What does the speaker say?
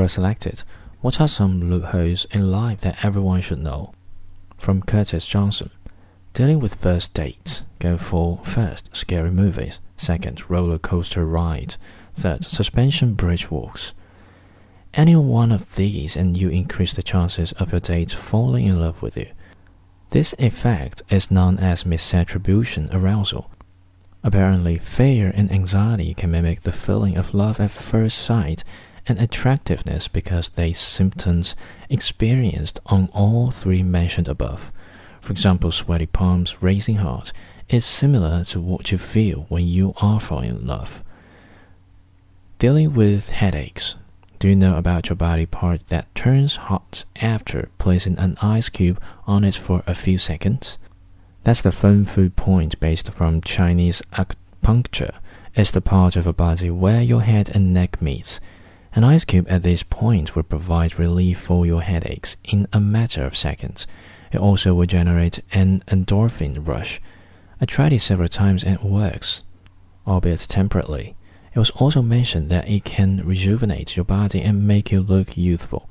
were selected. What are some loopholes in life that everyone should know? From Curtis Johnson. Dealing with first dates. Go for first, scary movies. Second, roller coaster rides, Third, suspension bridge walks. Any one of these, and you increase the chances of your date falling in love with you. This effect is known as misattribution arousal. Apparently, fear and anxiety can mimic the feeling of love at first sight and attractiveness because they symptoms experienced on all three mentioned above. For example, sweaty palms, racing heart is similar to what you feel when you are falling in love. Dealing with headaches. Do you know about your body part that turns hot after placing an ice cube on it for a few seconds? That's the feng fu point based from Chinese acupuncture. It's the part of a body where your head and neck meets. An ice cube at this point will provide relief for your headaches in a matter of seconds. It also will generate an endorphin rush. I tried it several times and it works, albeit temporarily. It was also mentioned that it can rejuvenate your body and make you look youthful.